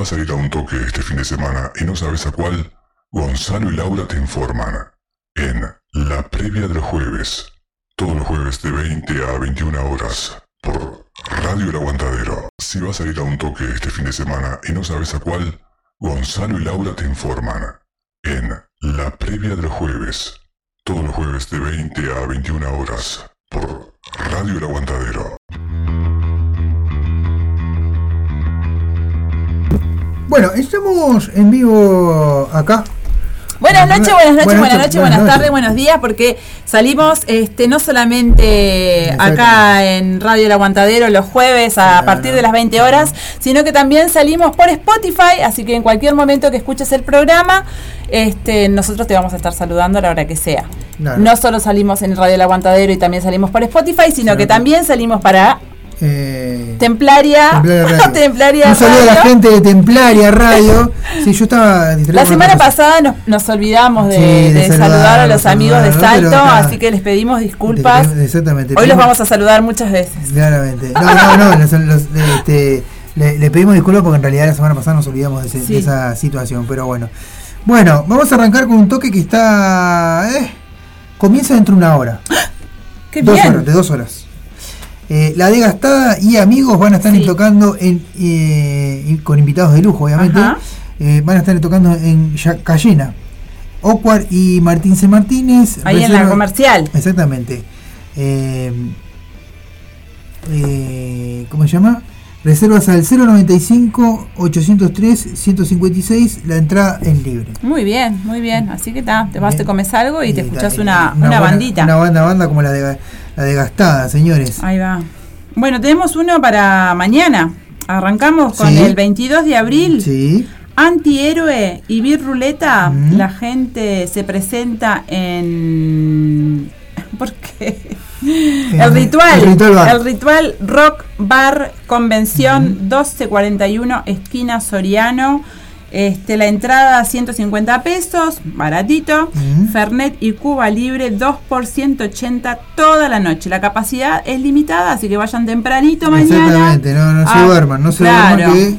vas a ir a un toque este fin de semana y no sabes a cuál, Gonzalo y Laura te informan. En La Previa del Jueves. Todos los jueves de 20 a 21 horas. Por Radio El Aguantadero. Si vas a ir a un toque este fin de semana y no sabes a cuál, Gonzalo y Laura te informan. En La Previa del Jueves. Todos los jueves de 20 a 21 horas. Por Radio El Aguantadero. Bueno, estamos en vivo acá. Buenas noches, buenas noches, Buenas buenas noches, buenas tardes, buenos días, porque salimos este no solamente acá en Radio El Aguantadero los jueves a Claro. partir de las 20 horas, sino que también salimos por Spotify, así que en cualquier momento que escuches el programa, este nosotros te vamos a estar saludando a la hora que sea. Claro. No solo salimos en Radio El Aguantadero y también salimos por Spotify, sino Claro. que también salimos para Eh, Templaria, Templaria Radio. Templaria Un saludo a la gente de Templaria Radio. Sí, yo estaba La semana pasada nos, nos olvidamos de, Sí, de de saludar, saludar, a los amigos de saludar, Salto, así que les pedimos disculpas. Exactamente. Hoy los vamos a saludar muchas veces. Claramente. No, no, no. los- los- este, le, le pedimos disculpas porque en realidad la semana pasada nos olvidamos de, ese- Sí. de esa situación, pero bueno. Bueno, vamos a arrancar con un toque que está. eh, comienza dentro de una hora. ¡Qué dos bien! horas, de dos horas. Eh, la Desgastada y amigos van a estar Sí. tocando en, eh, con invitados de lujo, obviamente. Eh, van a estar tocando en Cayena. Ocuar y Martín C. Martínez. Ahí en la comercial. Exactamente. ¿Cómo se llama? Reservas al 095-803-156. La entrada es libre. Muy bien, muy bien. Así que ta, te vas, te comes algo y te Y escuchás una, una, buena- bandita. Una banda, banda como la de la de Gastada, señores. Ahí va. Bueno, tenemos uno para mañana. Arrancamos con Sí. el 22 de abril. Sí. Antihéroe y Beat Ruleta. Mm. La gente se presenta en. ¿Por qué? En El ritual, el Ritual el ritual Rock Bar Convención Mm. 1241 esquina Soriano. Este, la entrada 150 pesos, baratito. Mm. Fernet y Cuba Libre 2 por 180 toda la noche. La capacidad es limitada, así que vayan tempranito mañana. Exactamente, no, no se Ah, duerman, no se claro. duerman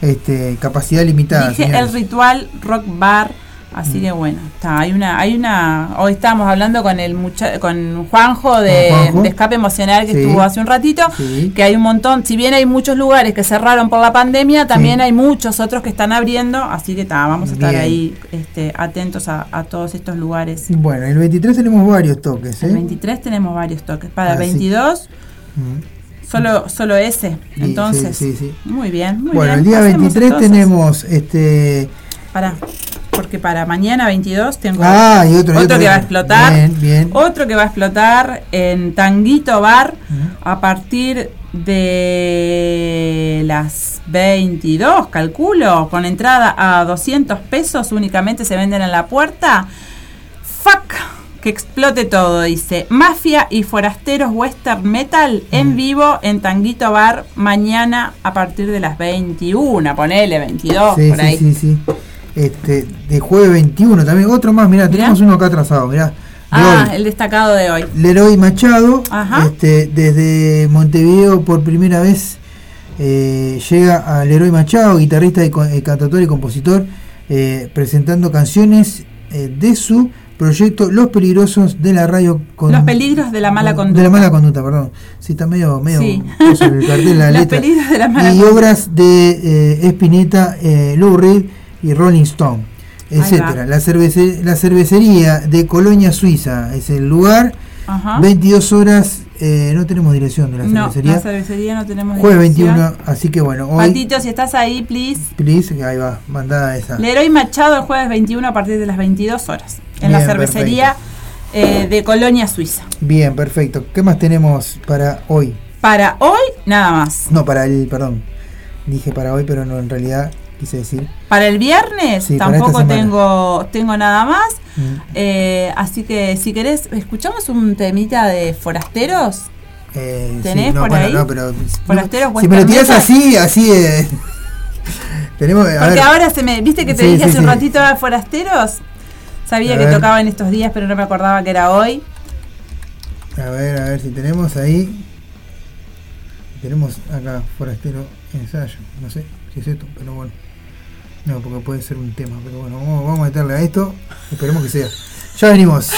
que este, capacidad limitada. Dije señores. el ritual rock bar, así que bueno, está, hay una, hay una, hoy estábamos hablando con el mucha, con Juanjo de, Con Juanjo. de escape emocional que Sí. estuvo hace un ratito, Sí. que hay un montón, si bien hay muchos lugares que cerraron por la pandemia, también Sí. hay muchos otros que están abriendo, así que está, vamos a estar Bien. ahí este, atentos a, a todos estos lugares. Bueno, el 23 tenemos varios toques. ¿eh? El 23 tenemos varios toques, para el Ah, sí. 22 Mm. solo, solo ese, entonces, muy bien, muy Bueno, bien. el día Hacemos 23 entonces. tenemos este. Para, porque para mañana 22 tengo Ah, y otro, que va a explotar. Bien, bien. Otro que va a explotar en Tanguito Bar a partir de las 22, calculo, con entrada a 200 pesos únicamente se venden en la puerta. Fuck, que explote todo, dice. Mafia y Forasteros Western Metal en vivo en Tanguito Bar mañana a partir de las 21, ponele 22 Sí, por sí, ahí. sí, sí. Este, de jueves 21 también. Otro más, mirá, Mirá. tenemos uno acá atrasado, mirá. De Ah, hoy. el destacado de hoy. Leroy Machado, Ajá. este, desde Montevideo por primera vez eh, llega a Leroy Machado, guitarrista y eh, cantautor y compositor, eh, presentando canciones eh, de su proyecto Los Peligrosos de la Radio con- Los peligros de la mala de conducta. la mala conducta, perdón. Sí, está medio, medio Sí. el cartel, la Los letra. peligros de la mala y obras de eh, Spinetta, eh, Lou Reed y Rolling Stone, etcétera. La, cervece- la cervecería de Colonia Suiza es el lugar. Ajá. 22 horas, eh, no tenemos dirección de la no, cervecería. la cervecería no tenemos Jueves dirección. 21, así que bueno, hoy. Patito, si estás ahí, please. Please, ahí va, mandada esa. Leroy Machado el jueves 21 a partir de las 22 horas. En la cervecería eh, de Colonia Suiza. Bien, perfecto. ¿Qué más tenemos para hoy? Para hoy, nada más. No, para el, perdón. Dije para hoy, pero no, en realidad quise decir. Para el viernes Sí, tampoco tengo, tengo nada más. Mm, Eh, así que si querés, ¿escuchamos un temita de forasteros? eh, ¿Tenés no, por bueno, ahí? no, pero. Forasteros si me lo tiras así, así. eh, tenemos. a Porque ver, ahora se me. ¿Viste que te Sí, dije hace un ratito de forasteros? Sabía A que ver. tocaba en estos días, pero no me acordaba que era hoy. A ver, a ver si tenemos ahí. Tenemos acá Forastero Ensayo. No sé si es esto, pero bueno. No, porque puede ser un tema, pero bueno, vamos, a meterle a esto. Esperemos que sea. Ya venimos.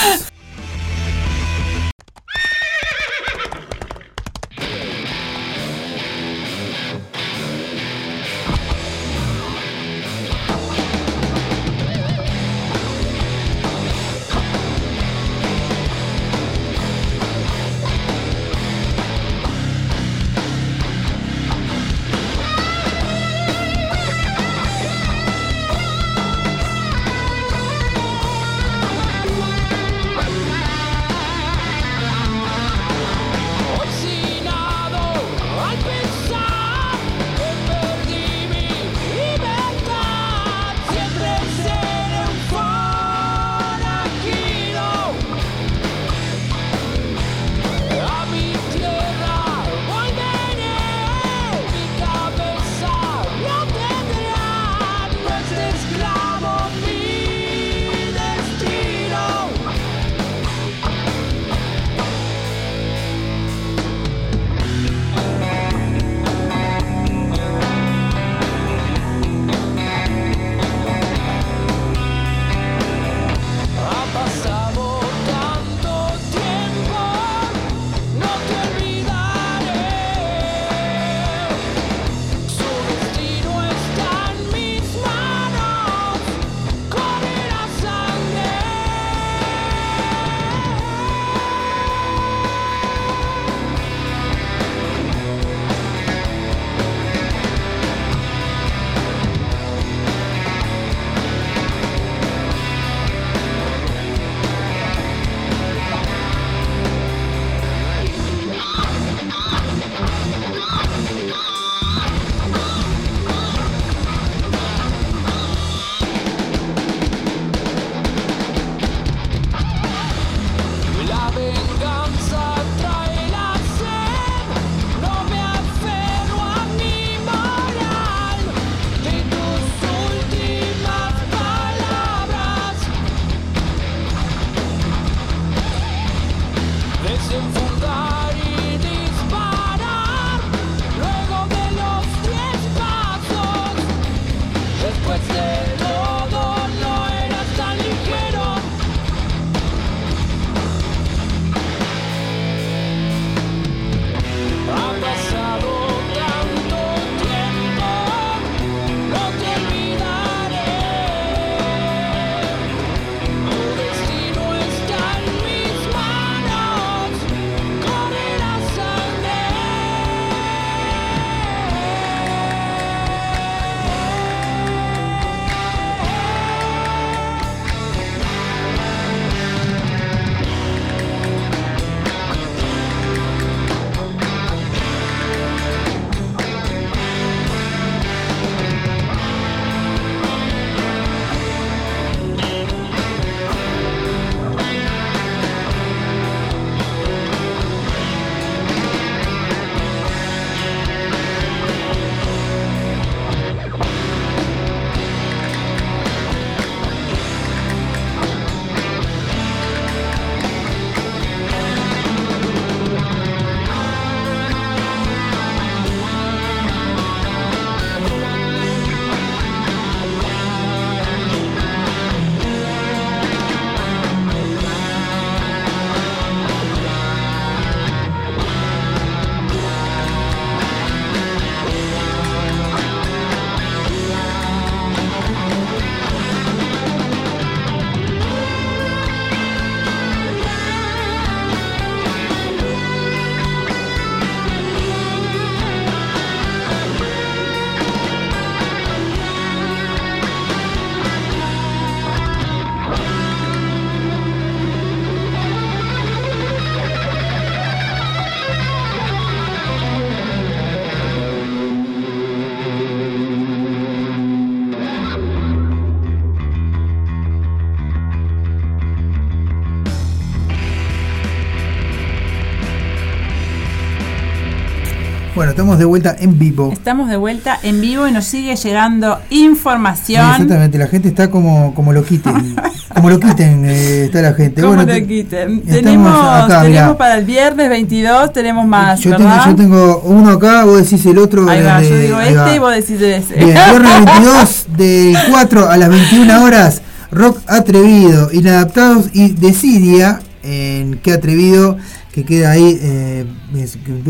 Estamos de vuelta en vivo. Estamos de vuelta en vivo y nos sigue llegando información. exactamente, la gente está como, como lo quiten. como lo quiten, eh, está la gente. Como lo quiten. Tenemos, tenemos para el viernes 22, tenemos más. Yo, Tengo, yo tengo uno acá, vos decís el otro. Ahí va, yo digo este y vos decís ese. Bien, viernes 22, del 4 a las 21 horas, rock atrevido, inadaptados y decidia en qué atrevido que queda ahí, eh,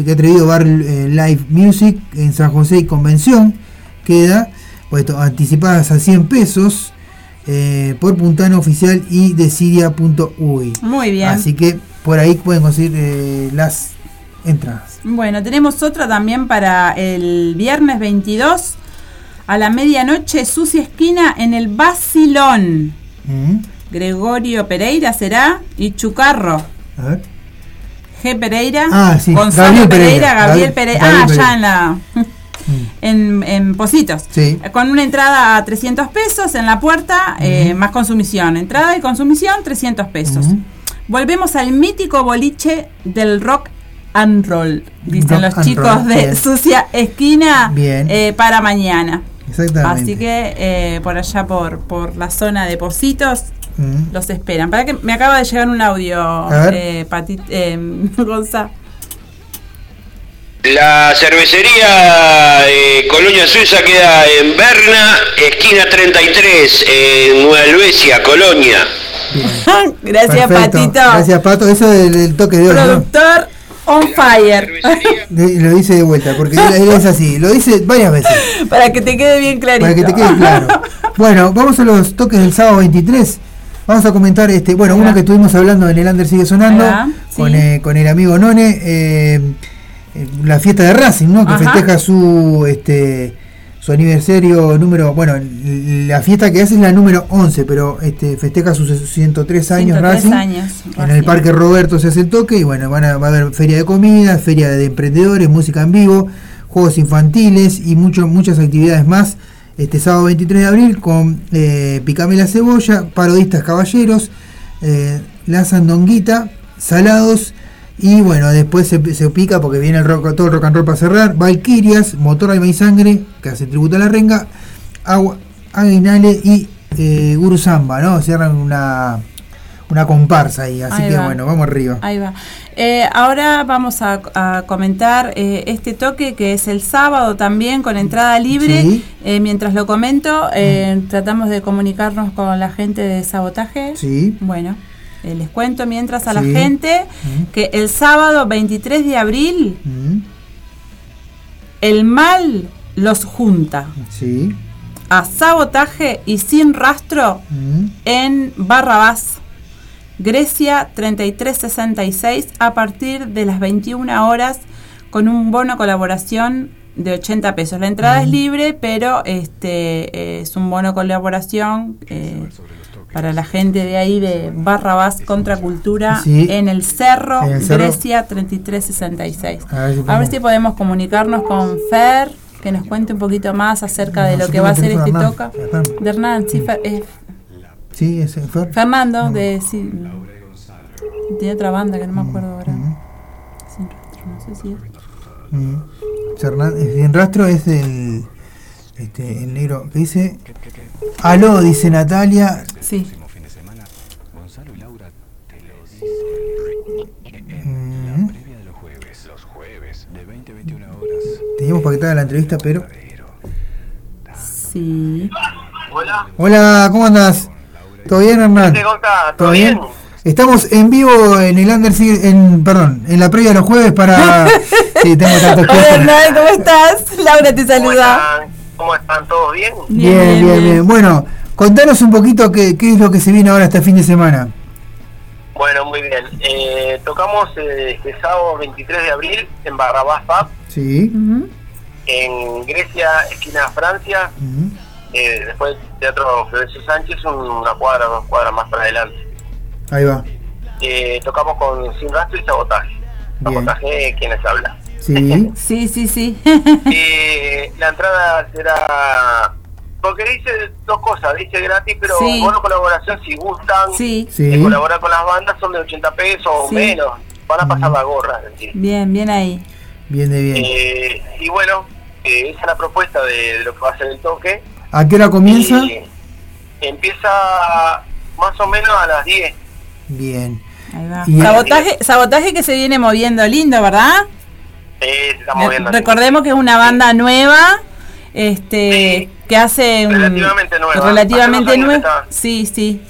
que atrevido Bar eh, Live Music en San José y Convención, queda, puesto anticipadas a 100 pesos eh, por puntano oficial y decidia.uy. Muy bien. Así que por ahí pueden conseguir eh, las entradas. Bueno, tenemos otra también para el viernes 22 a la medianoche, Sucia Esquina en el Basilón. Mm. Gregorio Pereira será y Chucarro. A ver. G. Pereira, ah, Gonzalo Pereira, Gabriel, Pereira. ah, ya en la. En, en Positos. Sí. Con una entrada a 300 pesos en la puerta, eh, más consumición. Entrada y consumición, 300 pesos. Volvemos al mítico boliche del rock and roll, dicen los chicos de Sucia Esquina, eh, para mañana. Exactamente. Así que eh, por allá por, por la zona de Positos Mm. Los esperan. Para que me acaba de llegar un audio, eh, eh, Gonza. La cervecería eh, Colonia Suiza queda en Berna, esquina 33, en Nueva Helvecia, Colonia. Gracias, Patito. Gracias, Pato. Eso del, toque de oro. Productor on fire. lo dice de vuelta, porque él, es así. Lo dice varias veces. Para que te quede bien clarito. Para que te quede claro. Bueno, vamos a los toques del sábado 23. Vamos a comentar, este, bueno, uno que estuvimos hablando en el Under sigue sonando, con, eh, con, el amigo None, eh, la fiesta de Racing, ¿no? Que festeja su este su aniversario número, bueno, la fiesta que hace es la número 11, pero este festeja sus 103 años 103 Racing. Años, en el Parque Roberto se hace el toque y bueno, van a, va a haber feria de comida, feria de emprendedores, música en vivo, juegos infantiles y mucho, muchas actividades más este sábado 23 de abril con eh, Picame la Cebolla, Parodistas Caballeros, eh, La Sandonguita, Salados y bueno, después se, pica porque viene el todo el rock and roll para cerrar, Valquirias, Motor Alma y Sangre, que hace tributo a la renga, Agua, Aguinale y eh, Guru Samba, ¿no? Cierran una una comparsa ahí, así que bueno, vamos arriba. Ahí va. Eh, ahora vamos a, comentar eh, este toque que es el sábado también con entrada libre. Eh, mientras lo comento, mm. tratamos de comunicarnos con la gente de sabotaje. Sí. Bueno, les cuento mientras a la gente mm. que el sábado 23 de abril mm. el mal los junta. Sí. A sabotaje y sin rastro en Barrabás. Grecia 3366 a partir de las 21 horas con un bono colaboración de 80 pesos. La entrada es libre, pero este es un bono colaboración eh, para la gente de ahí de Barrabás Contracultura en el Cerro, Grecia 3366. A ver, a ver, si podemos comunicarnos con Fer, que nos cuente un poquito más acerca de lo que va a ser este toca. De Hernán, sí, es Sí, ese Fernando, de. Sí, tiene otra banda que no me acuerdo ahora. Sin rastro, no sé si es. Sin rastro es el. Este, el negro que dice. Aló, dice Natalia. Sí. Teníamos paquetada la entrevista, pero. Sí. Hola. Hola, ¿cómo andas? ¿Todo bien, Hernán? ¿Todo, bien? Estamos en vivo en el Under, en, perdón, en la previa de los jueves para... sí, tengo tantos Hola, Hernán, ¿cómo estás? Laura te saluda. ¿Cómo están? ¿Todos bien? Bien, bien, bien. Bueno, contanos un poquito qué, qué es lo que se viene ahora este fin de semana. Bueno, muy bien. Eh, tocamos eh, este sábado 23 de abril en Barrabás Pub. Sí. En Grecia, esquina Francia. Eh, después Teatro Florencio Sánchez, una cuadra, dos cuadras más para adelante. Ahí va. Eh, tocamos con Sin Rastro y Sabotaje. Sabotaje, quienes hablan. Sí, sí, sí, sí. eh, la entrada será. Porque dice dos cosas, dice gratis, pero sí. bueno, colaboración, si gustan sí. de colaborar con las bandas, son de 80 pesos o menos. Van a pasar la gorra. Bien, bien ahí. Bien de bien. Eh, y bueno, eh, esa es la propuesta de, de lo que va a ser el toque. ¿A qué hora comienza? Y empieza más o menos a las 10. Bien. Ahí va. Y- Sabotaje, sabotaje que se viene moviendo lindo, ¿verdad? Eh, se está moviendo. Recordemos que es una banda nueva, este, que hace un- Relativamente nueva. relativamente nueva, sí, sí,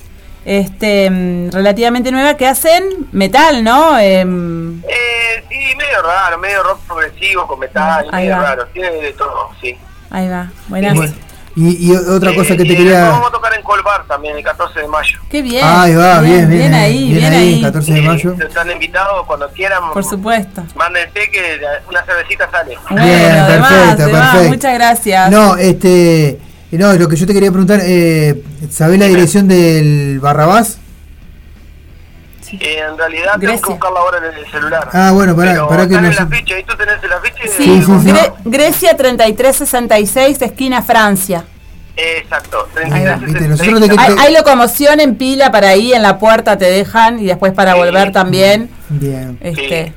este, mm, relativamente nueva que hacen metal, ¿no? Em, Eh, sí, medio raro, medio rock progresivo, con metal, Ahí medio va. raro. Tiene de todo, sí. ahí va, buenas. Bueno, y, y otra cosa Eh, que te quería... Vamos a tocar en Colbar también el 14 de mayo. Qué bien. Ahí va, bien, bien, ahí, bien, ahí. 14 de Eh, mayo. Están invitados cuando quieran. Por supuesto. Mándense que una cervecita sale. Bueno, Bien, perfecto, perfecto. Muchas gracias. No, este... No, lo que yo te quería preguntar, eh, ¿sabés la dirección del Barrabás? Eh, en realidad tengo Grecia. que buscarla ahora en el celular. Ah, bueno, pará, Pero pará que no. Sí, Sí, sí, sí. Gre- Grecia 3366, esquina Francia. Exacto. Ahí va, 33, viste, nosotros de que- Hay, hay locomoción en pila para ahí, en la puerta te dejan y después para Sí. volver también. Bien. Este,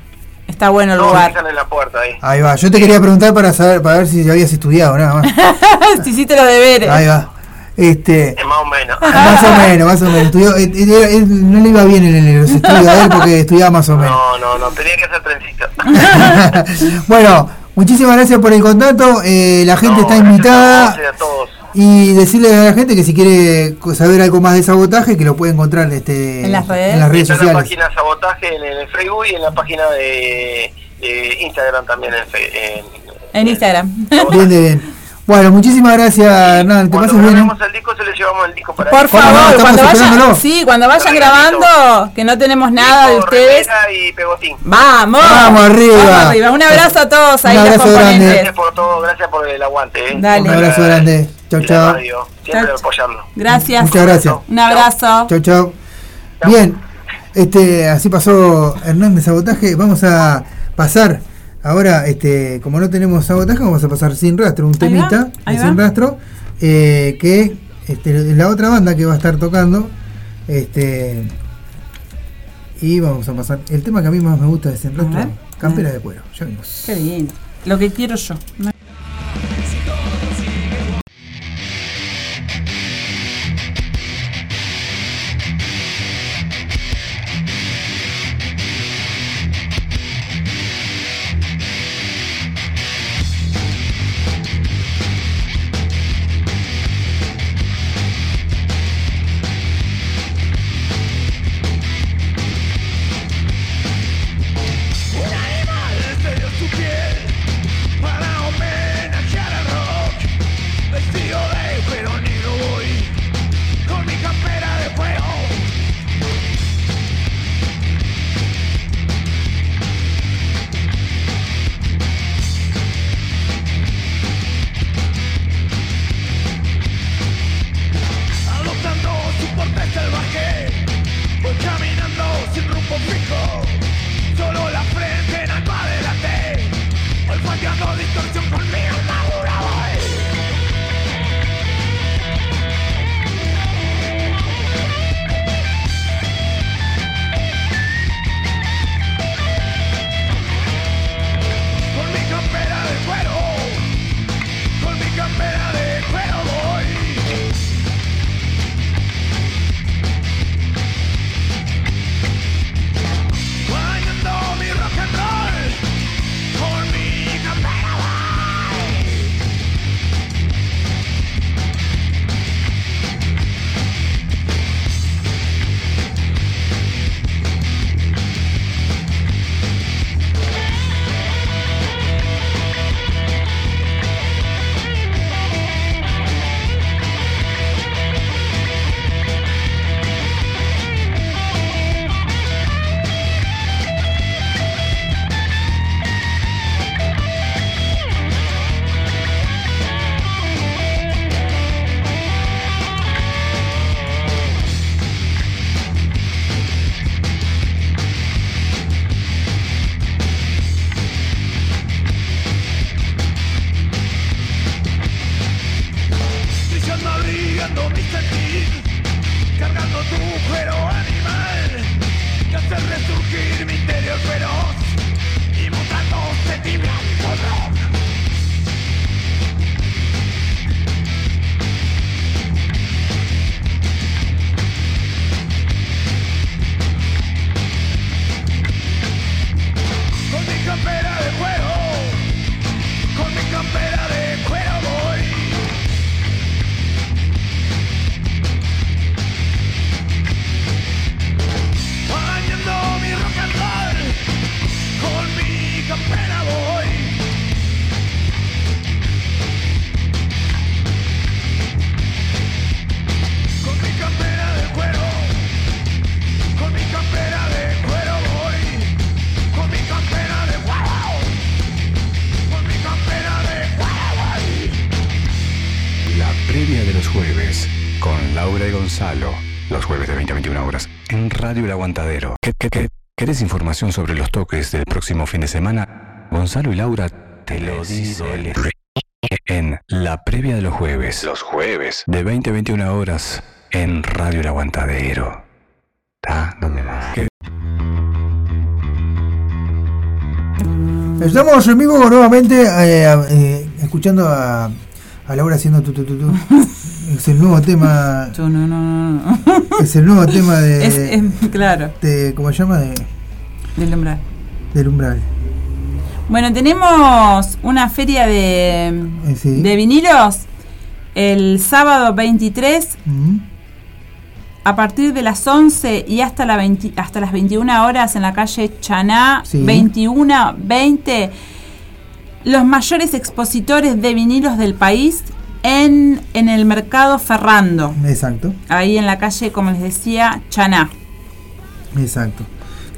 Está bueno el lugar. en la puerta ahí. Ahí va. Yo te quería preguntar para saber, para ver si habías estudiado, nada más. si hiciste los deberes. Ahí va. Este, más o menos. más o menos, más o menos. Estudió, eh, eh, no le iba bien en los estudios a él porque estudiaba más o menos. No, no, no, tenía que hacer trencita. bueno, muchísimas gracias por el contacto. eh, la gente No, está gracias invitada. y a todos. Y decirle a la gente que si quiere saber algo más de sabotaje, que lo puede encontrar este, En las redes. en las redes Está en la sociales. página Sabotaje en el Facebook y en la página de, de Instagram también. En, fe- en, En Instagram. Bien de bien. Bueno, muchísimas gracias, Hernán. Que Cuando. ¿eh? grabemos el disco se le llevamos el disco para Por ahí. ¿Cómo no? favor, cuando vayan, sí, cuando vayan grabando, que no tenemos nada de ustedes. y pegotín. Vamos. Vamos arriba. Vamos arriba. Un abrazo a todos ahí Un los abrazo grande. Gracias por todo, gracias por el aguante. ¿eh? Dale. Un abrazo grande. Chau, chau. Siempre Chau. apoyando. Gracias. Muchas gracias. Un abrazo. Chau, chau. Bien, este, así pasó Hernán de Sabotaje. Vamos a pasar ahora, este, como no tenemos sabotaje, vamos a pasar sin rastro, un Ahí temita de sin va. rastro, eh, que este, es la otra banda que va a estar tocando. Este, y vamos a pasar. El tema que a mí más me gusta de sin rastro, campera de cuero. Ya venimos. Qué bien. Lo que quiero yo. Gonzalo, los jueves de 20 a 21 horas, en Radio El Aguantadero. ¿Qué, qué, qué? ¿Querés información sobre los toques del próximo fin de semana? Gonzalo y Laura te lo dicen en la previa de los jueves. Los jueves. De 20 a 21 horas en Radio El Aguantadero. ¿Está? ¿Dónde? ¿Qué? Estamos en vivo nuevamente eh, eh, escuchando a, a Laura haciendo tu, tu, tu, tu. Es el nuevo tema. Yo no, no, no, no. Es el nuevo tema de. Es, es- claro, de- ¿Cómo se llama? De, del umbral. del umbral. Bueno, tenemos una feria de, Eh, sí. de vinilos el sábado 23 Mm. a partir de las 11 y hasta, la 20 hasta las 21 horas en la calle Chaná, Sí. 21, 20, los mayores expositores de vinilos del país en, en el mercado Ferrando, Exacto, ahí en la calle, como les decía, Chaná. exacto.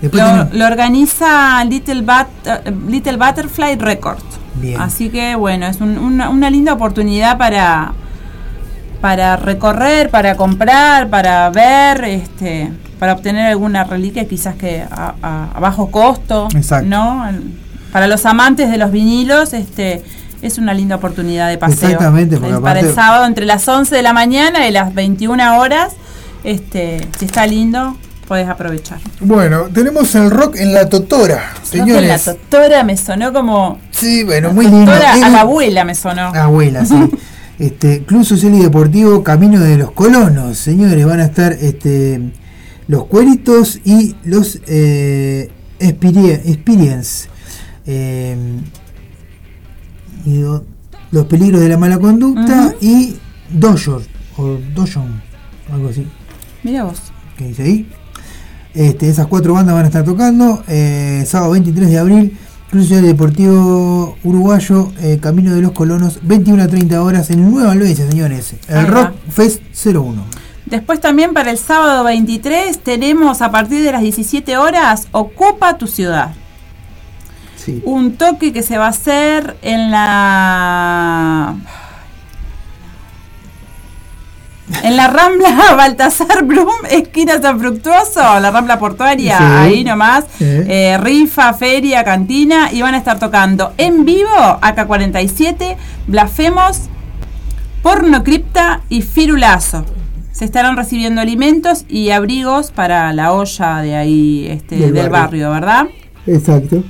Después Lo, organiza Little, Bat- eh, Little Butterfly Records. Bien. Así que bueno, es un- una, una linda oportunidad para, para recorrer, para comprar, para ver, este, para obtener alguna reliquia quizás que a, a- a bajo costo, Exacto. ¿no? El- Para los amantes de los vinilos, este es una linda oportunidad de paseo. Exactamente, porque para el sábado entre las 11 de la mañana y las 21 horas, este, si está lindo, puedes aprovechar. Bueno, tenemos el rock en la Totora, Creo que la señores. doctora me sonó como. Sí, bueno, muy lindo. A la abuela me sonó. Abuela, sí. Este, Club Social y Deportivo Camino de los Colonos, señores, van a estar este, los cueritos y los eh, Experi- Experience. Eh, y los peligros de la mala conducta Ujú. y Dojo, o Dojon, algo así, Mira vos. que dice ahí. Este, esas cuatro bandas van a estar tocando. eh, sábado 23 de abril, Club Social Deportivo Uruguayo, eh, Camino de los Colonos, 21 a 30 horas en Nueva Albesia, señores. El. Rock Fest 01. Después también para el sábado 23 tenemos a partir de las 17 horas Ocupa tu ciudad. Sí. Un toque que se va a hacer en la. En la Rambla Baltasar Blum, esquina San Fructuoso, la Rambla Portuaria, Sí. ahí nomás. Sí. Eh, rifa, feria, cantina, y van a estar tocando en vivo AK47, Blasfemos, Pornocripta y Firulazo. Se estarán recibiendo alimentos y abrigos para la olla de ahí, este, Del del, barrio. barrio, ¿verdad? Exacto.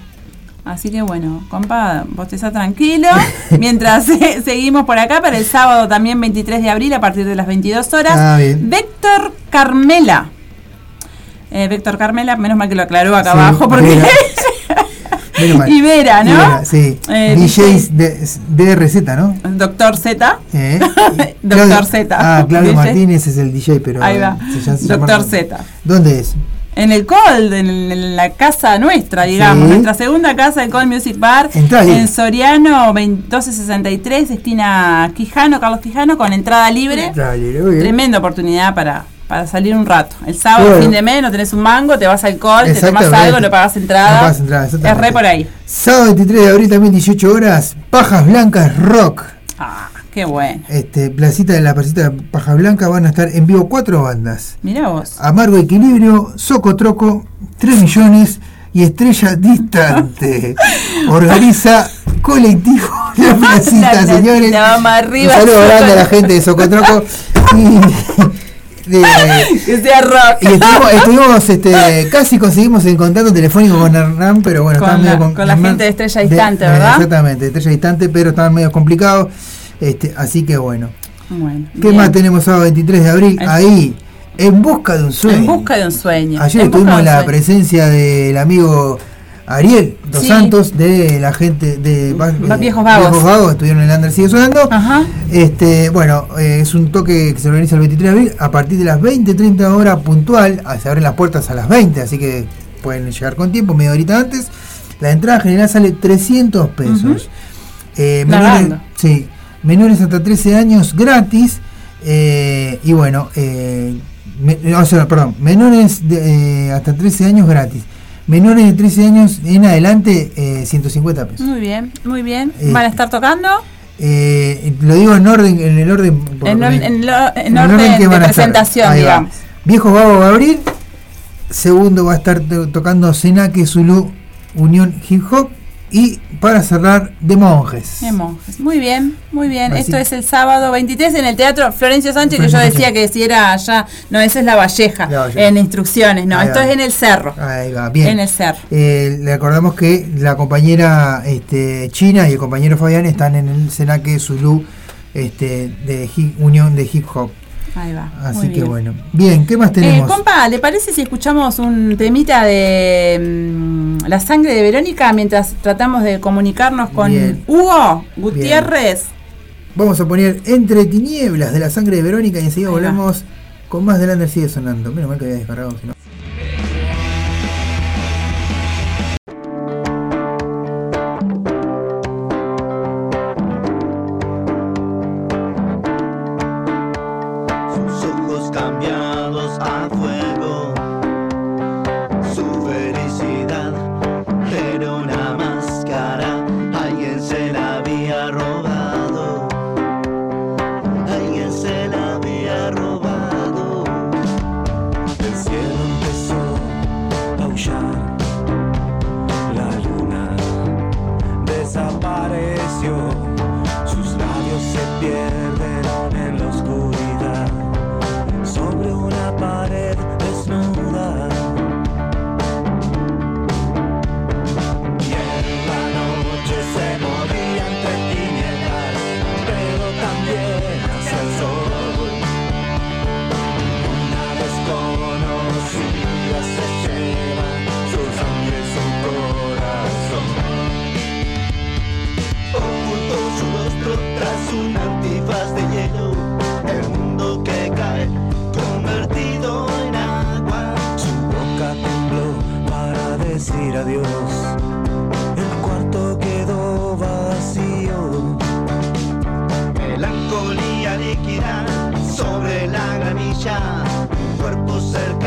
Así que bueno, compa, vos te estás tranquilo. Mientras eh, seguimos por acá para el sábado también 23 de abril a partir de las 22 horas. Ah, bien. Véctor Carmela. Eh, Véctor Carmela, menos mal que lo aclaró acá Sí, abajo porque... Vera, ¿no? Vera, sí. Eh, DJs de, DRZ, ¿no? Doctor Z. Eh, Doctor Z. Ah, Claudio DJ. Martínez es el DJ, pero. Ahí va. se llama- se Doctor Z. ¿Dónde es? En el Cold, en, la casa nuestra, digamos, Sí. nuestra segunda casa, el Cold Music Bar, en Soriano 1263, esquina Quijano, Carlos Quijano, con entrada libre. Muy bien. Tremenda oportunidad para, para salir un rato. El sábado, Bueno. fin de mes, no tenés un mango, te vas al Cold, te tomas Exactamente. algo, no pagas entrada. No pagas entrada, es re por ahí. Sábado 23 de abril también 18 horas, Pajas Blancas Rock. Ah, qué bueno. Este, placita de la placita de Pajas Blancas van a estar en vivo cuatro bandas. Mira vos. Amargo Equilibrio, Socotroco, 3 millones y Estrella Distante. Organiza colectivo La Placita, La señores. Vamos arriba, Un saludo grande a la gente de Socotroco. Y, de- Que sea rock. y estuvimos, estuvimos, este, casi conseguimos el contacto telefónico con Hernán, pero bueno, Con estaban la- medio con la Hernán- gente de Estrella Distante, ¿verdad? Exactamente, Estrella Distante, pero estaban medio complicados. Este, así que bueno. Bueno, ¿Qué bien. más tenemos sábado 23 de abril? El- Ahí, en busca de un sueño. En busca de un sueño. Ayer tuvimos la presencia del amigo Ariel Dos Sí. Santos de la gente de Va- eh, Viejos Vagos. estuvieron en el Under Sigue Sonando. Ajá. Este, bueno, eh, es un toque que se organiza el 23 de abril a partir de las 20, 30 horas puntual. Ah, Se abren las puertas a las 20, así que pueden llegar con tiempo, media horita antes. La entrada general sale 300 pesos. Ujú. Eh, menores, banda. sí, menores hasta 13 años gratis. eh, y bueno, eh, me- o sea, perdón, menores de, eh, hasta 13 años gratis. Menores de 13 años en adelante, eh, 150 pesos. Muy bien, muy bien. Eh, ¿Van a estar tocando? Eh, lo digo en orden, en el orden, por- En, en- en lo- en orden que de van a estar. presentación, Ahí va. digamos. Viejo Babo va a abrir. Segundo va a estar to- tocando Senake Zulu Unión Hip Hop. Y para cerrar, de monjes. De monjes. Muy bien, muy bien. Así- Esto es el sábado 23 en el Teatro Florencio Sánchez, que yo decía que si era allá, no, esa es la Valleja, en instrucciones, no, Ahí esto va. es en el Cerro. Ahí va, bien. En el cerro. Eh, le acordamos que la compañera este, China y el compañero Fabián están en el Senake Zulu este, de Hip- Unión de Hip Hop. Ahí va. Así muy que bien. bueno. Bien, ¿qué más Eh, tenemos? compa, ¿le parece si escuchamos un temita de mm, La sangre de Verónica mientras tratamos de comunicarnos con Bien. Hugo Gutiérrez? Vamos a poner Entre Tinieblas de la sangre de Verónica y enseguida volvemos con más de Lander sigue sonando. Menos mal que había descargado, si no. Un cuerpo cerca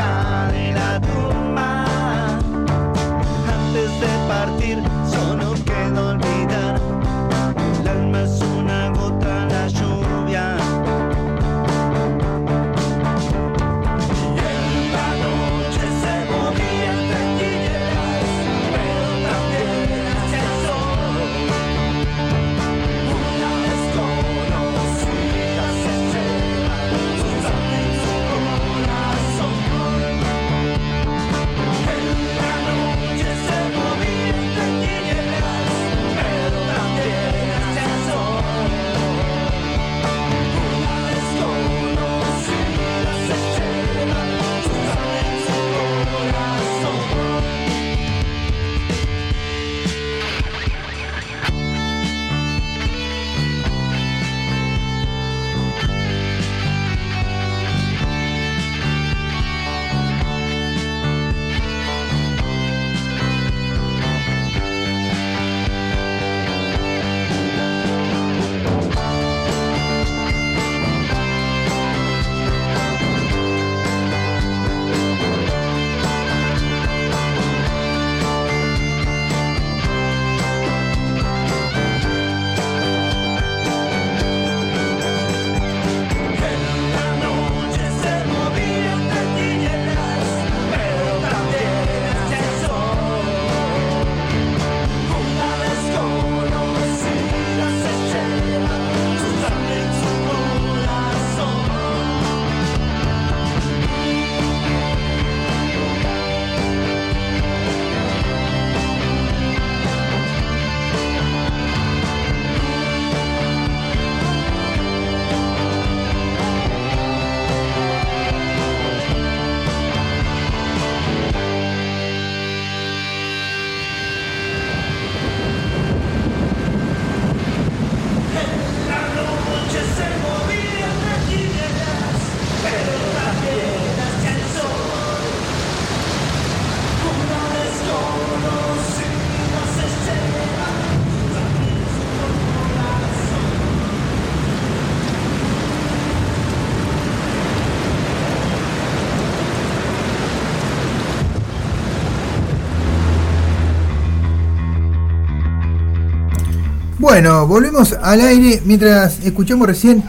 Bueno, volvemos al aire mientras escuchamos recién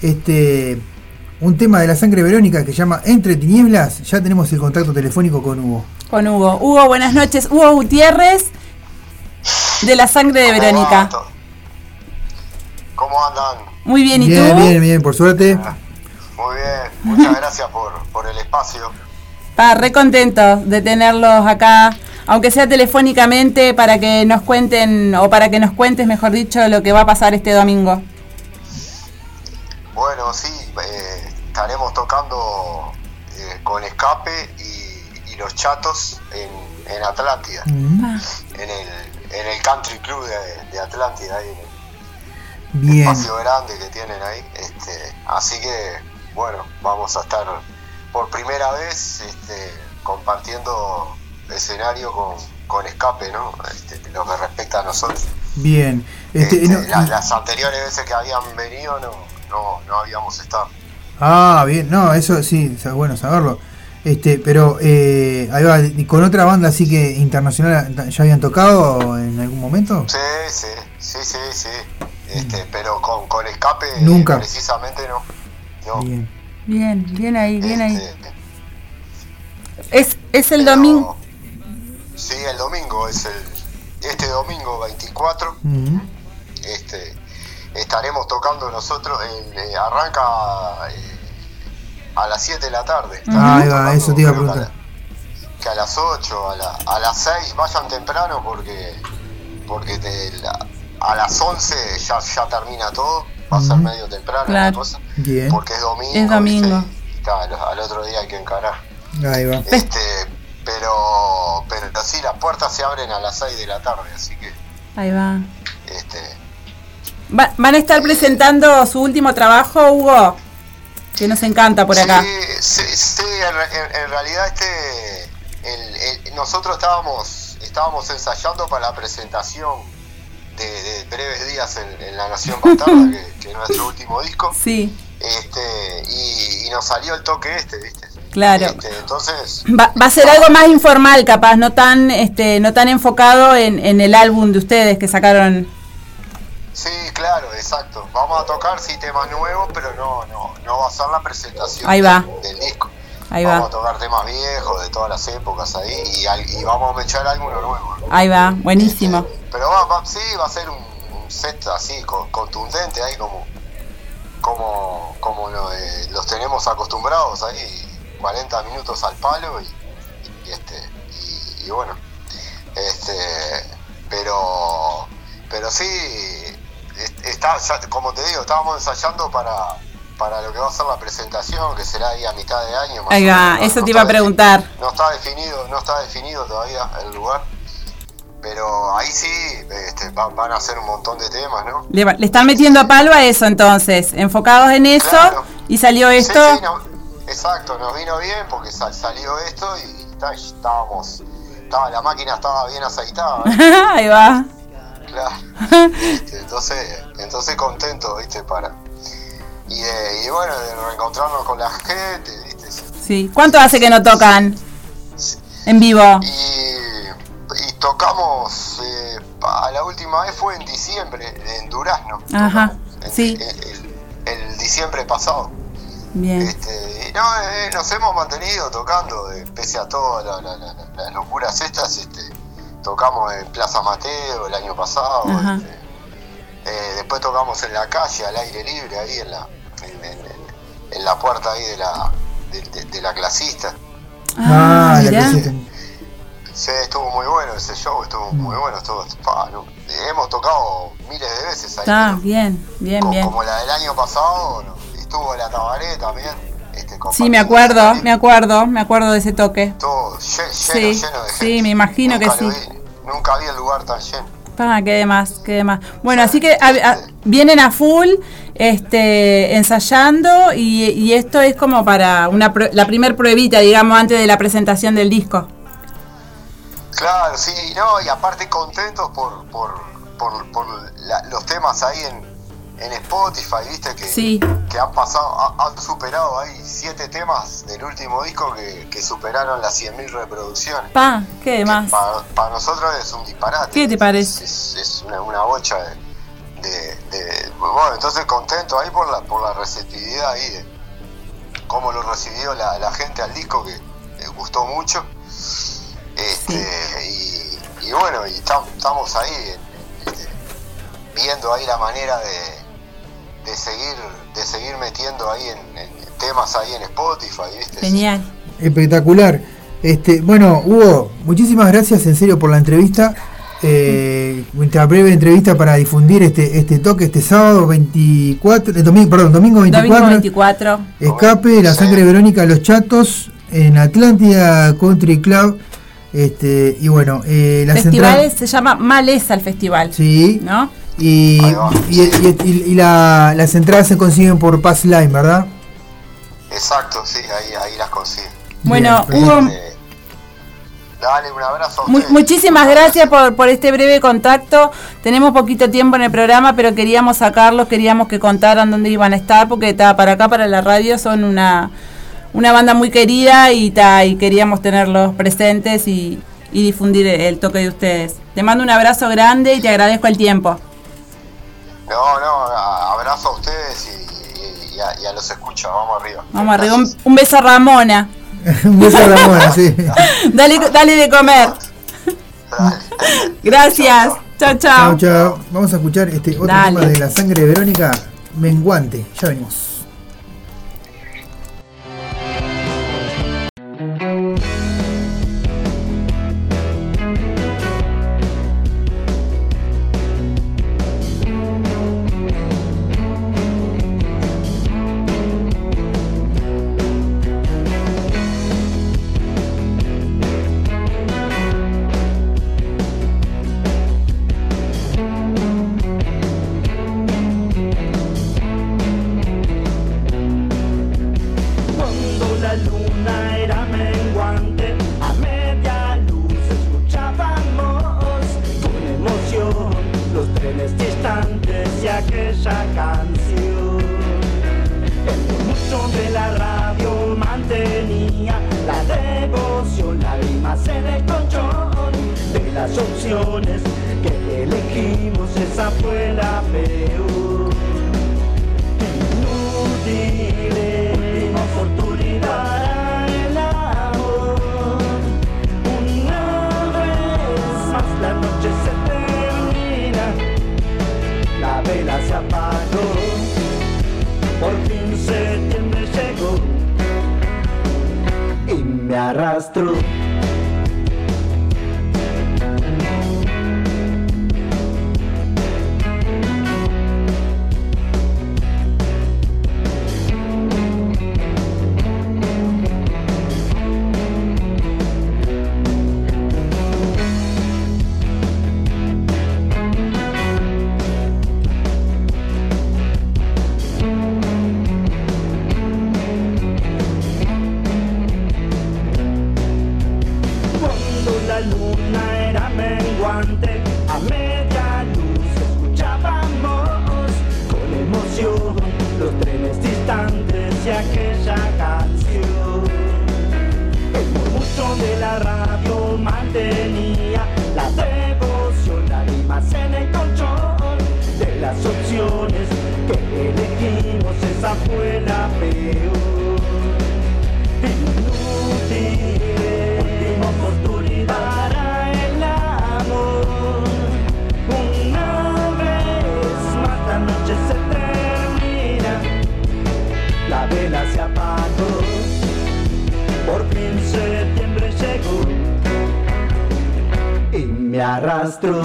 este un tema de la sangre verónica que se llama Entre Tinieblas. Ya tenemos el contacto telefónico con Hugo. Con Hugo. Hugo, buenas noches. Hugo Gutiérrez, de la sangre de ¿Cómo Verónica. ¿Cómo andan? Muy bien, ¿y bien, tú? bien, bien, por suerte. Muy bien, muchas gracias por, por el espacio. Pa, re contentos de tenerlos acá, aunque sea telefónicamente, para que nos cuenten, o para que nos cuentes, mejor dicho, lo que va a pasar este domingo. Bueno, sí, eh, estaremos tocando eh, con Escape y, y Los Chatos en, en Atlántida, Mm, en el, en el Country Club de, de Atlántida, ahí en el Bien. espacio grande que tienen ahí. Este, así que, bueno, vamos a estar por primera vez este, compartiendo escenario con, con Escape, ¿no? Este, lo que respecta a nosotros. Bien. Este, Este, no- la- las anteriores veces que habían venido no, no, no habíamos estado. Ah, bien, no, eso sí, es bueno saberlo. Este, pero eh, ahí va, y con otra banda así que internacional ya habían tocado en algún momento. Sí, sí, sí, sí, sí. Este, pero con, con escape Nunca. precisamente no. No. Bien. Bien, bien ahí, bien ahí. Este, Es, es el domingo. Sí, el domingo es el este domingo 24 Mm, este estaremos tocando nosotros en, eh, arranca eh, a las 7 de la tarde. Ah, ahí va, tocando, eso te iba a preguntar. Que a las 8, a, la- a las 6 vayan temprano porque porque te- la- a las 11 ya, ya termina todo, va a ser Ujú. medio temprano Claro. la cosa, Bien. porque es domingo. Es domingo. ¿viste? Y, claro, al otro día hay que encarar. Ahí va. Este, pero, pero sí, las puertas se abren a las 6 de la tarde, así que Ahí va. este, Va- ¿Van a estar presentando su último trabajo, Hugo? Que nos encanta por acá. Sí, en, re- en- en realidad este, el- el- nosotros estábamos, estábamos ensayando para la presentación de, de breves días en, en La Nación Bastarda, que, que es nuestro último disco, Sí, este, y, y nos salió el toque este, ¿viste? Claro. Este, entonces, Va, va a ser algo más informal, capaz, no tan, este, no tan enfocado en, en el álbum de ustedes que sacaron. sí, claro, exacto. Vamos a tocar sí temas nuevos, pero no, no, no va a ser la presentación Ahí va. del disco. Ahí vamos va, a tocar temas viejos de todas las épocas ahí y, vamos a mechar alguno nuevo. ¿no? ahí va, buenísimo. Este, pero va, va- sí, va a ser un, un set así, co- contundente ahí como como, como lo, los tenemos acostumbrados ahí, 40 minutos al palo y, y, este y, y bueno, este pero pero sí est- está ya- como te digo, estábamos ensayando para para lo que va a ser la presentación, que será ahí a mitad de año. más eso No te iba a preguntar. no está definido, no está definido todavía el lugar, pero ahí sí este, va- van a hacer un montón de temas, ¿no? Le, están metiendo a palo a eso entonces, enfocados en eso Claro. y salió Sí, esto. sí, no- exacto, nos vino bien porque sal- salió esto y está- estábamos, estaba, la máquina estaba bien aceitada, ¿eh? ahí va. claro. Este, entonces, entonces contento, viste, para y de, y bueno, de reencontrarnos con la gente, viste, Sí. ¿Cuánto hace que no tocan en vivo? y, y tocamos eh, a la última vez fue en diciembre en Durazno Ajá, en- sí. el, el- el diciembre pasado Bien. este, y no eh, nos hemos mantenido tocando eh, pese a todas la- la- la- la- las locuras estas este, tocamos en Plaza Mateo el año pasado este, eh, después tocamos en la calle al aire libre ahí en la en, en- en la puerta ahí de la de, de- de la clasista Ah, la cosita. Sí, estuvo muy bueno ese show, estuvo muy bueno, estuvo, pa, no, hemos tocado miles de veces ahí. Está pero bien, bien, co- bien. Como la del año pasado, no, estuvo la Tabaré también. Este, Sí, me acuerdo, me acuerdo, me acuerdo de ese toque. Lle- lleno, Sí, lleno de sí, gente. me imagino que Nunca lo sí. vi, nunca vi el lugar tan lleno. Ah, qué demás, qué demás. Bueno, así que a- a- vienen a full, este, ensayando y, y esto es como para una la primer pruebita, digamos, antes de la presentación del disco. Claro, sí, no, y aparte contentos por, por, por, por la- los temas ahí en, en Spotify, viste, que, Sí. que han pasado, ha- han superado, hay siete temas del último disco que, que superaron las 100.000 reproducciones. Pa, qué demás. Para, nosotros es un disparate. ¿Qué te parece? Es, es una, una bocha de, de, de- bueno, entonces contento ahí por la, por la receptividad ahí de cómo lo recibió la, la gente al disco que le gustó mucho. Este, y, y bueno, y tam- estamos ahí este, viendo ahí la manera de, de seguir de seguir metiendo ahí en, en temas ahí en Spotify, ¿viste? Genial. Espectacular. Este, bueno, Hugo, muchísimas gracias en serio por la entrevista. Eh, esta breve entrevista para difundir este este toque este sábado 24, eh, domingo, perdón, domingo 24. Domingo 24. Escape, la sangre verónica, los chatos en Atlántida Country Club. Este, y bueno, eh, la Festival central. se llama Maleza el festival. Sí. ¿No? Y, y, y- y- y la- las entradas se consiguen por Pass Line, ¿verdad? Exacto, sí, ahí, ahí las consigo. Bueno, Bien, Hugo, Eh, dale, un abrazo a muchísimas gracias por, por este breve contacto. Tenemos poquito tiempo en el programa, pero queríamos sacarlos, queríamos que contaran dónde iban a estar, porque ta, para acá, para la radio, son una, una banda muy querida y, ta, y queríamos tenerlos presentes y, y difundir el, el toque de ustedes. Te mando un abrazo grande y te agradezco el tiempo. No, no, abrazo a ustedes y, y- y a, y a los escucha, vamos arriba. Vamos arriba. Un, beso a Ramona. Un beso a Ramona, sí. Dale, dale de comer. Gracias. Chao, Chao, chao. chao. Vamos a escuchar este otro Dale. tema de la sangre de Verónica, Menguante. Ya venimos. Luna era menguante, a media luz escuchábamos con emoción los trenes distantes y aquella canción. El murmullo de la radio mantenía la devoción, lágrimas en el colchón de las opciones que elegimos, esa fue la peor inútil última la vela se apagó. Por fin septiembre llegó. Y me arrastró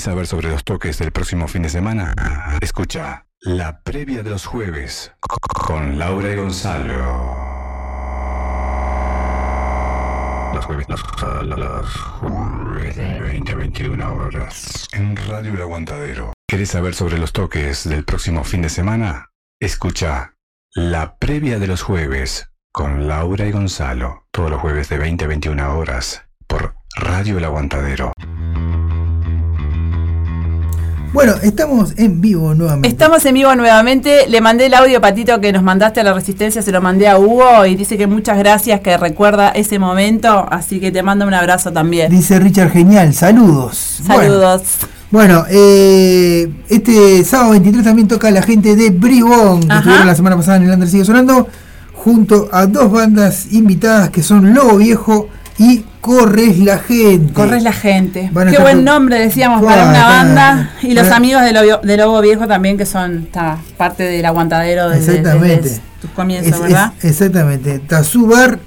¿Querés saber sobre los toques del próximo fin de semana? Escucha la previa de los jueves con Laura y Gonzalo. Los jueves, de 20 a 21 horas en Radio El Aguantadero. ¿Querés saber sobre los toques del próximo fin de semana? Escucha la previa de los jueves con Laura y Gonzalo. Todos los jueves de 20 a 21 horas por Radio El Aguantadero. Bueno, estamos en vivo nuevamente. Estamos en vivo nuevamente. Le mandé el audio, Patito, que nos mandaste a la Resistencia, se lo mandé a Hugo y dice que muchas gracias, que recuerda ese momento. Así que te mando un abrazo también. Dice Richard Genial, saludos. Saludos. Bueno, bueno, eh, este sábado 23 también toca la gente de Bribón, que Ajá. estuvieron la semana pasada en el Under Sigue Sonando, junto a dos bandas invitadas que son Lobo Viejo y Corres la Gente. Corres la gente. Van Qué buen nombre decíamos para una banda. Y los amigos de Lobo, de Lobo Viejo también, que son ta, parte del aguantadero desde, Exactamente. desde tus comienzos, Es- ¿verdad? es- exactamente. Tazubar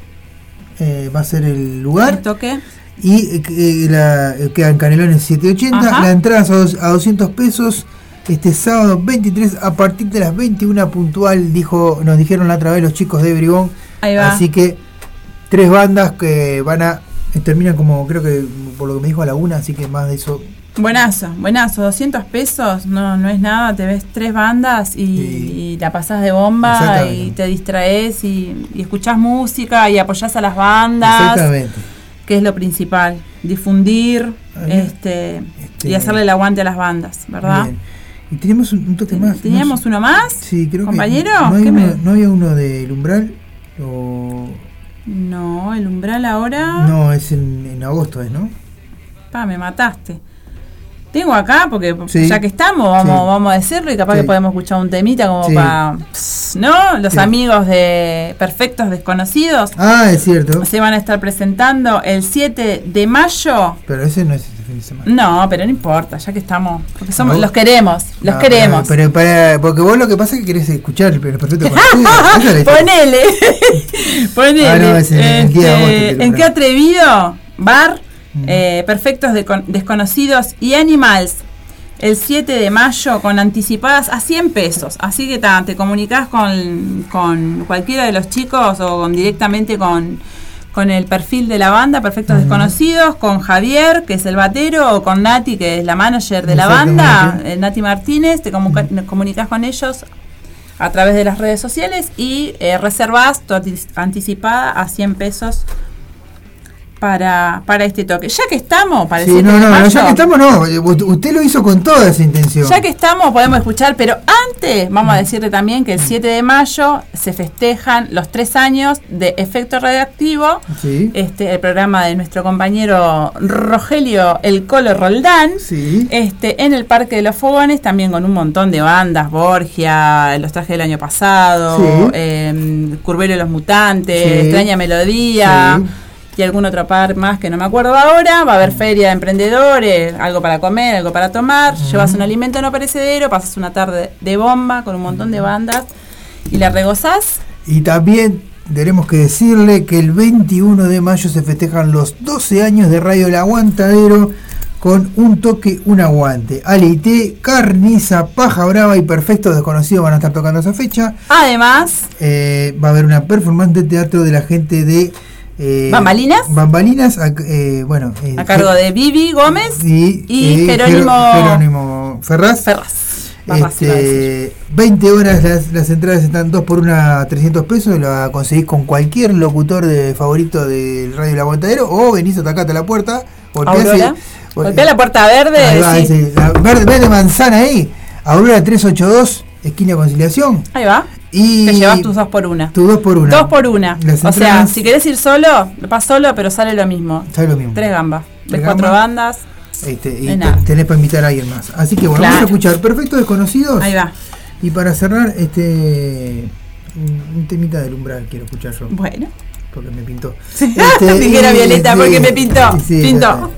eh, va a ser el lugar. ¿El toque? Y eh, la, quedan Canelones 780. Ajá. La entrada a, dos- a 200 pesos. Este sábado 23 a partir de las 21 puntual, dijo, nos dijeron la otra vez los chicos de Bribón. Ahí va. Así que tres bandas que van a terminan como creo que por lo que me dijo a la una, así que más de eso. Buenazo, buenazo. 200 pesos no, no es nada. Te ves tres bandas y, Y- y la pasás de bomba y te distraes y, y escuchás música y apoyás a las bandas. Exactamente. que es lo principal, difundir Ah, este, Este- y hacerle el aguante a las bandas, ¿verdad? Bien. Y teníamos un, un toque más. ¿Teníamos no sé- uno más? Sí, creo ¿Compañero? que. No, hay ¿Qué uno- me- no había uno del umbral. O, No, el umbral ahora. no, es en, en agosto, ¿es, ¿no? Pa, me mataste. Tengo acá, porque Sí. ya que estamos, vamos, Sí. vamos a decirlo y capaz Sí. que podemos escuchar un temita como para. ¿No? Los amigos de Perfectos Desconocidos Ah, es cierto. se van a estar presentando el 7 de mayo. Pero ese no es este de. No, pero no importa, ya que estamos. Porque somos, No. los queremos, los No, queremos. Pero, pero para, porque vos lo que pasa es que querés escuchar, pero perfecto. conocido. Ponele. Ponele. Ah, no, ese en qué Este, en qué atrevido. Bar. eh, perfectos Decon- desconocidos y animals. El 7 de mayo con anticipadas a 100 pesos. Así que ta, te comunicas con, con cualquiera de los chicos o con- directamente con, con el perfil de la banda, Perfectos Desconocidos, con Javier, que es el batero, o con Nati, que es la manager de la banda, eh, Nati Martínez. Te comunica- comunicas con ellos a través de las redes sociales y eh, reservas tu anticipada a 100 pesos para, para este toque. Ya que estamos, para el Sí, 7 no, no, mayo, ya que estamos, no. eh, Usted lo hizo con toda esa intención. ya que estamos, podemos escuchar, pero antes vamos a decirle también que el 7 de mayo se festejan los tres años de Efecto Radioactivo, Sí. este, el programa de nuestro compañero Rogelio El Colo Roldán. Sí. Este, en el Parque de los Fogones, también con un montón de bandas, Borgia, Los Trajes del Año Pasado, eh, Curvelo y los Mutantes. Extraña Melodía, Sí. Y algún otro par más que no me acuerdo ahora. Va a haber feria de emprendedores, algo para comer, algo para tomar. Llevas un alimento no perecedero, pasas una tarde de bomba con un montón de bandas y la regozás. Y también tenemos que decirle que el 21 de mayo se festejan los 12 años de Radio El Aguantadero con un toque, un aguante. Alité, Carniza, Paja Brava y Perfecto Desconocido van a estar tocando esa fecha. Además, Eh, va a haber una performance de teatro de la gente de... eh, ¿Bambalinas? Bambalinas, a, eh, bueno. eh, a cargo de Vivi Gómez y, y eh, Jerónimo- Ferraz. Ferraz. Este, 20 horas las, las entradas están 2 por 1 a 300 pesos, la conseguís con cualquier locutor de favorito del Radio El Aguantadero o venís a tocarte a la puerta. golpeás Aurora. y- gol- Golpea la puerta verde. Va, sí. ese, la verde, verde manzana ahí, Aurora 382, esquina Conciliación. Ahí va. Y Te llevas tus dos por una. tu 2 por 1 Dos por una. Las o sea, si querés ir solo, vas solo, pero sale lo mismo. Sale lo mismo. Tres gambas. Tres cuatro bandas. Este, y nada. tenés para invitar a alguien más. Así que bueno, vamos a escuchar Perfectos Desconocidos. Ahí va. Y para cerrar, este un, un temita del umbral quiero escuchar yo. Bueno. Porque me pintó. Dijera y- Violeta, porque me pintó. sí, pintó.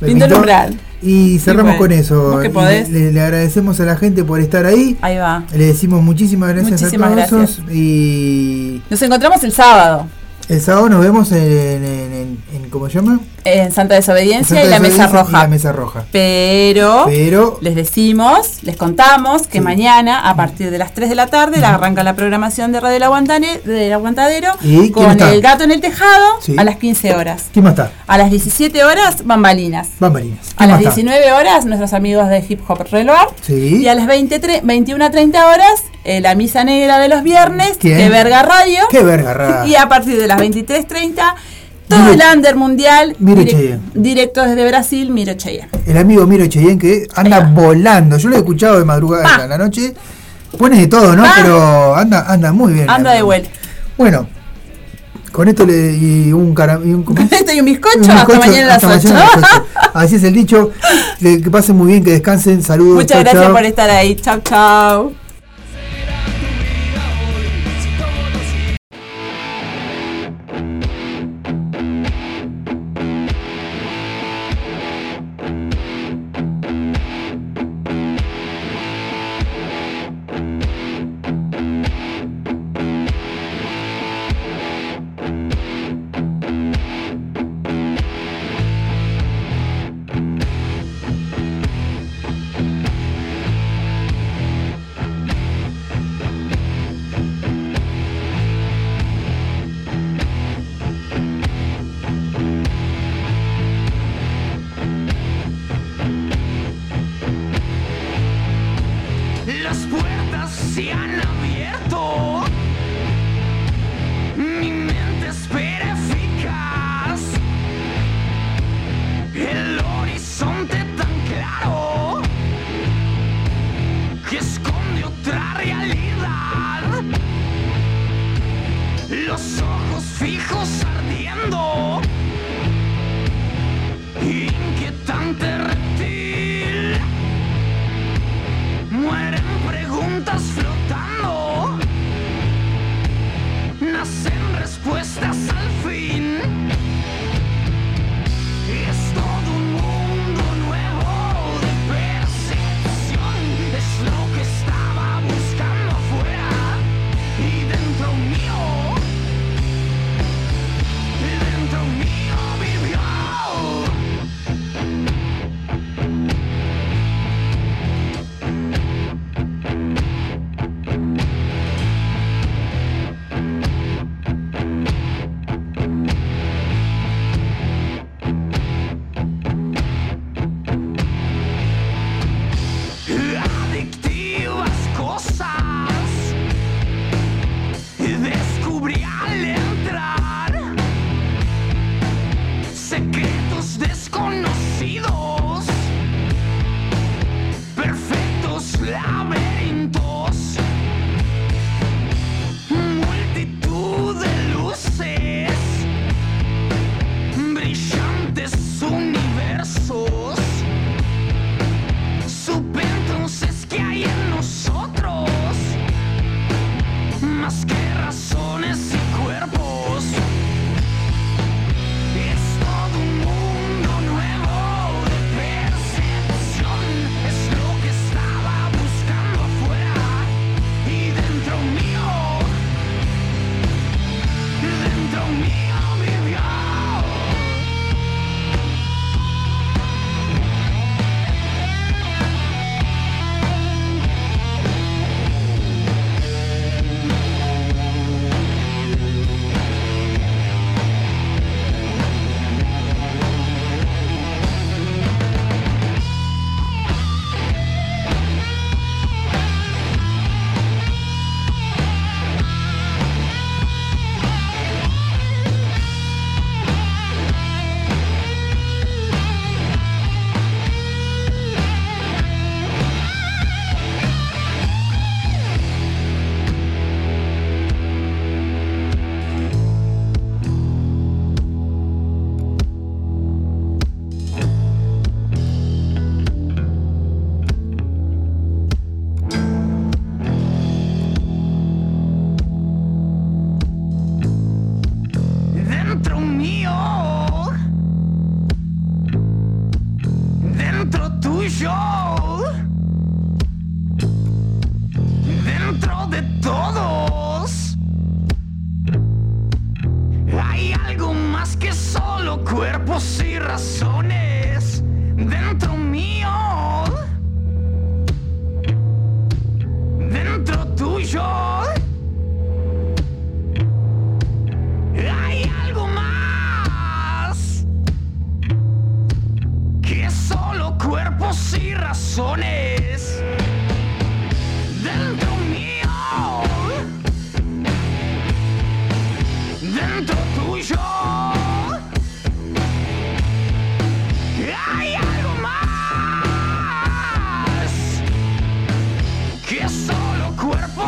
me Pintó el umbral. Y cerramos bueno, con eso. podés. Le, le agradecemos a la gente por estar ahí. Ahí va. Le decimos muchísimas gracias Muchísimas a todos. gracias. Y Nos encontramos el sábado. el sábado nos vemos en, en, en- en- ¿cómo se llama? En Santa Desobediencia Santa y la Mesa Roja. Y la mesa roja. Pero, Pero les decimos, les contamos que Sí. mañana, a partir de las 3 de la tarde, la arranca la programación de Radio El Aguantane- del Aguantadero ¿Y con? El Gato en el Tejado Sí. a las 15 horas. ¿quién más está? A las 17 horas, Bambalinas. Bambalinas. A ¿Quién las más está? 19 horas, nuestros amigos de Hip Hop Reload. Sí. Y a las 20, tre- 21 a 30 horas, eh, la misa negra de los viernes, ¿Quién? que Verga Radio. Qué verga, ra. Y a partir de las 23.30, todo Miro- el under mundial, Miro directo desde Brasil, Miro Cheyenne. El amigo Miro Cheyenne que anda volando. Yo lo he escuchado de madrugada Pa. en la noche. Pones de todo, ¿no? Pa. Pero anda, anda muy bien. Anda de vuelta. Bueno, con esto le y un cara y un, Con esto y un bizcocho, un hasta bizcocho, mañana a las hasta 8. mañana a las ocho. Así es el dicho. Que, que pasen muy bien, que descansen. Saludos. Muchas chau, gracias chau. por estar ahí. Chau, chau. Fijos.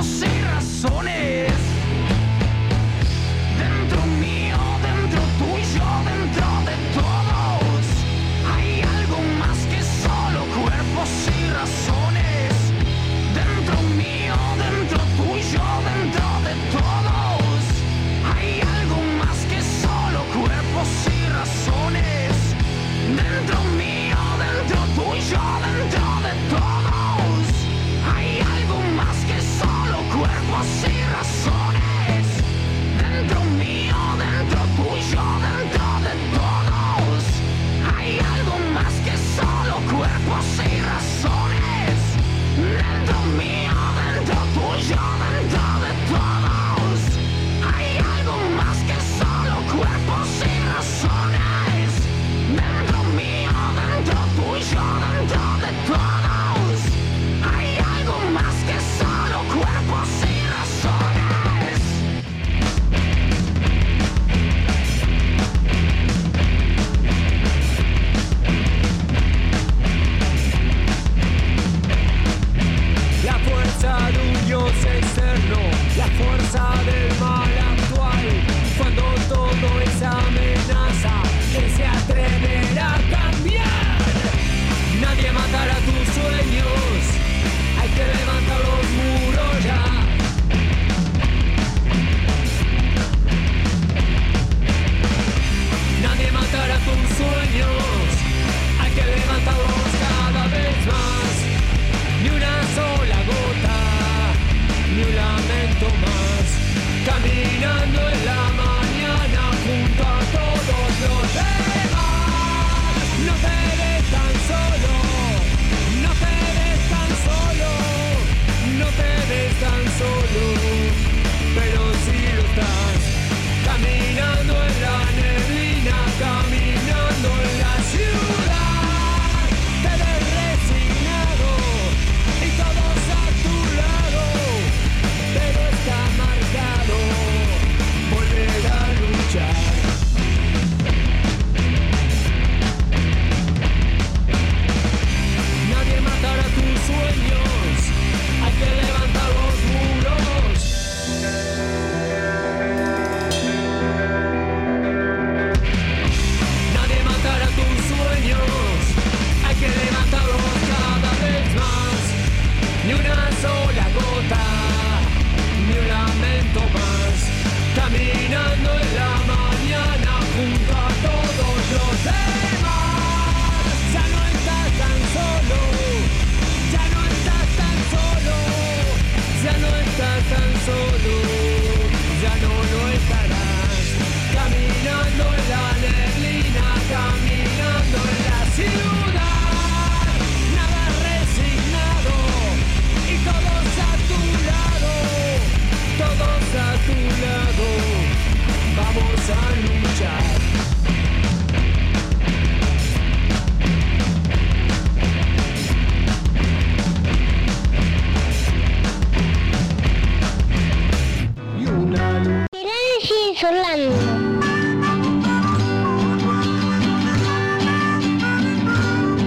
Six.